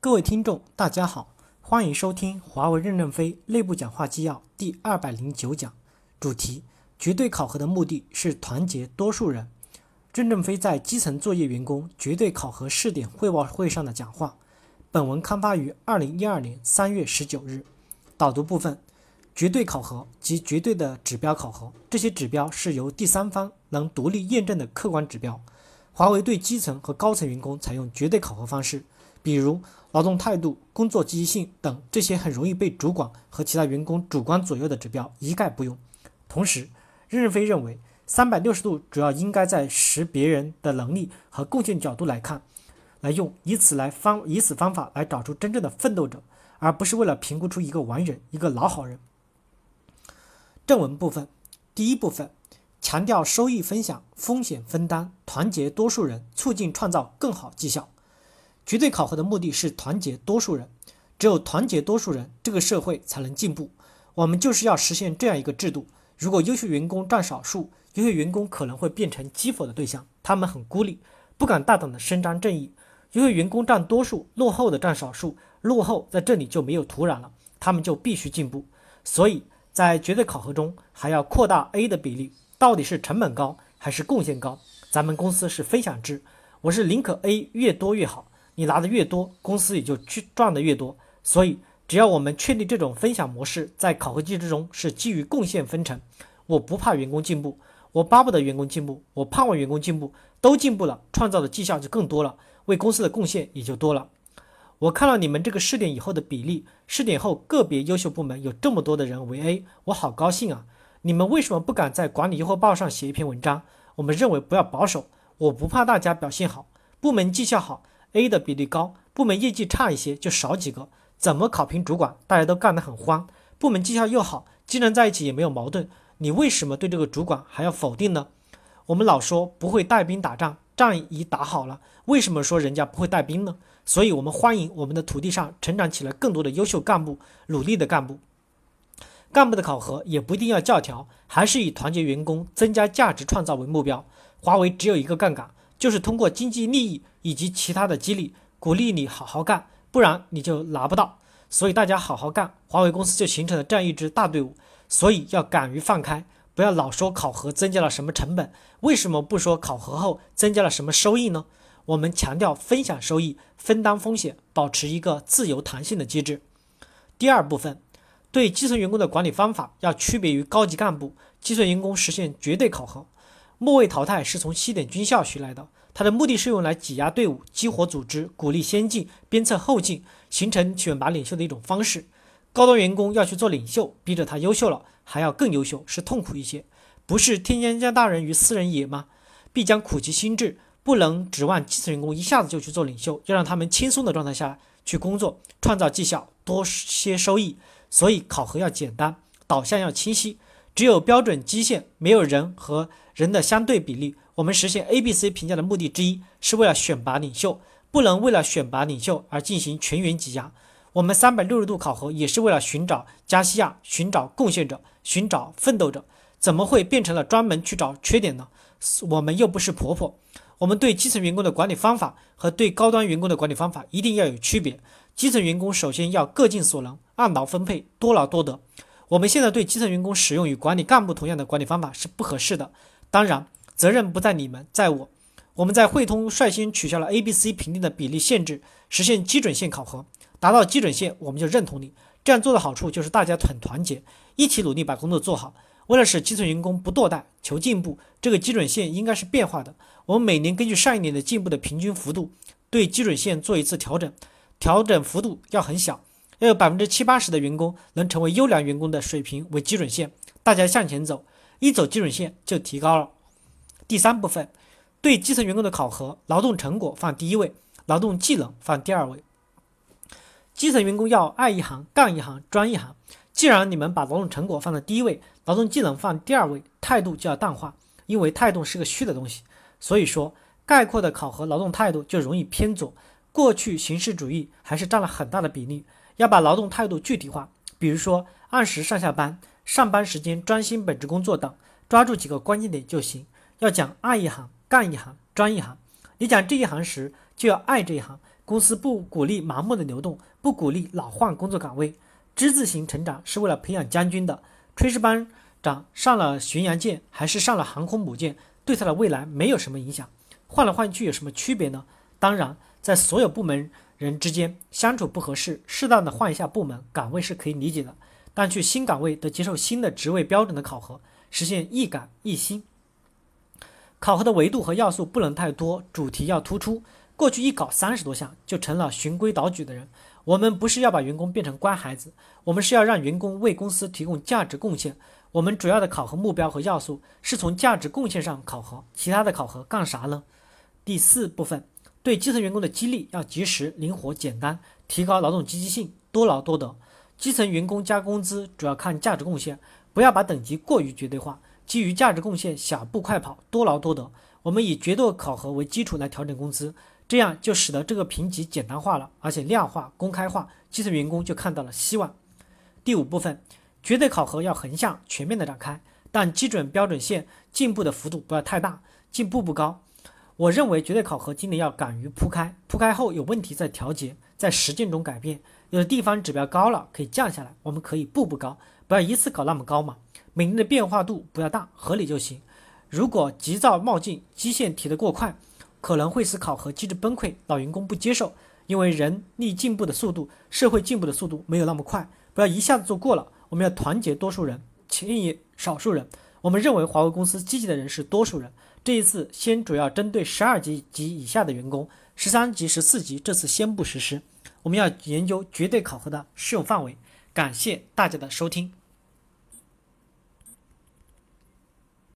各位听众，大家好，欢迎收听华为任正非内部讲话纪要第二百零九讲，主题：绝对考核的目的是团结多数人。任正非在基层作业员工绝对考核试点汇报会上的讲话。本文刊发于二零一二年三月十九日。导读部分：绝对考核及绝对的指标考核，这些指标是由第三方能独立验证的客观指标。华为对基层和高层员工采用绝对考核方式，比如劳动态度、工作积极性等这些很容易被主管和其他员工主观左右的指标一概不用。同时，任正非认为，三百六十度主要应该在识别人的能力和贡献角度来看，来用，以此来方以此方法来找出真正的奋斗者，而不是为了评估出一个完人、一个老好人。正文部分，第一部分。强调收益分享、风险分担，团结多数人，促进创造更好绩效。绝对考核的目的是团结多数人，只有团结多数人，这个社会才能进步。我们就是要实现这样一个制度：如果优秀员工占少数，优秀员工可能会变成讥讽的对象，他们很孤立，不敢大胆的伸张正义；优秀员工占多数，落后的占少数，落后在这里就没有土壤了，他们就必须进步。所以在绝对考核中，还要扩大 A 的比例。到底是成本高还是贡献高？咱们公司是分享制，我是宁可 A 越多越好，你拿的越多，公司也就去赚的越多。所以，只要我们确立这种分享模式，在考核机制中是基于贡献分成，我不怕员工进步，我巴不得员工进步，我盼望员工进步，都进步了，创造的绩效就更多了，为公司的贡献也就多了。我看了你们这个试点以后的比例，试点后个别优秀部门有这么多的人为 A，我好高兴啊！你们为什么不敢在管理优惠报上写一篇文章？我们认为不要保守，我不怕大家表现好，部门绩效好，A 的比例高，部门业绩差一些就少几个，怎么考评主管？大家都干得很欢，部门绩效又好，技能在一起也没有矛盾，你为什么对这个主管还要否定呢？我们老说不会带兵打仗，仗已打好了，为什么说人家不会带兵呢？所以我们欢迎我们的土地上成长起来更多的优秀干部，努力的干部。干部的考核也不一定要教条，还是以团结员工、增加价值创造为目标。华为只有一个杠杆，就是通过经济利益以及其他的激励，鼓励你好好干，不然你就拿不到。所以大家好好干，华为公司就形成了这样一支大队伍。所以要敢于放开，不要老说考核增加了什么成本，为什么不说考核后增加了什么收益呢？我们强调分享收益、分担风险，保持一个自由弹性的机制。第二部分。对基层员工的管理方法要区别于高级干部，基层员工实现绝对考核。末位淘汰是从西点军校学来的，它的目的是用来挤压队伍、激活组织、鼓励先进、鞭策后进，形成选拔领袖的一种方式。高端员工要去做领袖，逼着他优秀了，还要更优秀，是痛苦一些。不是天将降大任于斯人也吗？必将苦其心志，不能指望基层员工一下子就去做领袖，要让他们轻松的状态下去工作，创造绩效，多些收益。所以考核要简单，导向要清晰，只有标准基线，没有人和人的相对比例。我们实现 A、B、C 评价的目的之一，是为了选拔领袖，不能为了选拔领袖而进行全员挤压。我们三百六十度考核也是为了寻找加西亚，寻找贡献者，寻找奋斗者，怎么会变成了专门去找缺点呢？我们又不是婆婆。我们对基层员工的管理方法和对高端员工的管理方法一定要有区别。基层员工首先要各尽所能，按劳分配，多劳多得。我们现在对基层员工使用与管理干部同样的管理方法是不合适的。当然，责任不在你们，在我。我们在汇通率先取消了 A、B、C 评定的比例限制，实现基准线考核。达到基准线，我们就认同你。这样做的好处就是大家很团结，一起努力把工作做好。为了使基层员工不堕代、求进步，这个基准线应该是变化的。我们每年根据上一年的进步的平均幅度，对基准线做一次调整，调整幅度要很小，要有百分之七八十的员工能成为优良员工的水平为基准线，大家向前走，一走基准线就提高了。第三部分，对基层员工的考核，劳动成果放第一位，劳动技能放第二位。基层员工要爱一行、干一行、专一行。既然你们把劳动成果放在第一位，劳动技能放第二位，态度就要淡化，因为态度是个虚的东西。所以说，概括的考核劳动态度就容易偏左。过去形式主义还是占了很大的比例，要把劳动态度具体化，比如说按时上下班、上班时间专心本职工作等，抓住几个关键点就行。要讲爱一行、干一行、专一行。你讲这一行时，就要爱这一行，公司不鼓励盲目的流动，不鼓励老换工作岗位。之字形成长是为了培养将军的。炊事班长上了巡洋舰还是上了航空母舰，对他的未来没有什么影响。换来换去有什么区别呢？当然，在所有部门人之间相处不合适，适当的换一下部门岗位是可以理解的。但去新岗位得接受新的职位标准的考核，实现一岗一新。考核的维度和要素不能太多，主题要突出。过去一搞三十多项，就成了循规蹈矩的人。我们不是要把员工变成乖孩子，我们是要让员工为公司提供价值贡献。我们主要的考核目标和要素是从价值贡献上考核，其他的考核干啥呢？第四部分，对基层员工的激励要及时、灵活、简单，提高劳动积极性，多劳多得。基层员工加工资主要看价值贡献，不要把等级过于绝对化，基于价值贡献小步快跑，多劳多得。我们以绝对考核为基础来调整工资，这样就使得这个评级简单化了，而且量化、公开化，基层员工就看到了希望。第五部分，绝对考核要横向全面的展开，但基准标准线进步的幅度不要太大，进步不高。我认为绝对考核今年要敢于铺开，铺开后有问题再调节，在实践中改变。有的地方指标高了，可以降下来，我们可以步步高，不要一次搞那么高嘛。每年的变化度不要大，合理就行。如果急躁冒进，基线提得过快，可能会使考核机制崩溃，老员工不接受。因为人力进步的速度，社会进步的速度没有那么快，不要一下子做过了。我们要团结多数人，牵引少数人。我们认为华为公司积极的人是多数人。这一次先主要针对十二级及以下的员工，十三级、十四级这次先不实施。我们要研究绝对考核的适用范围。感谢大家的收听。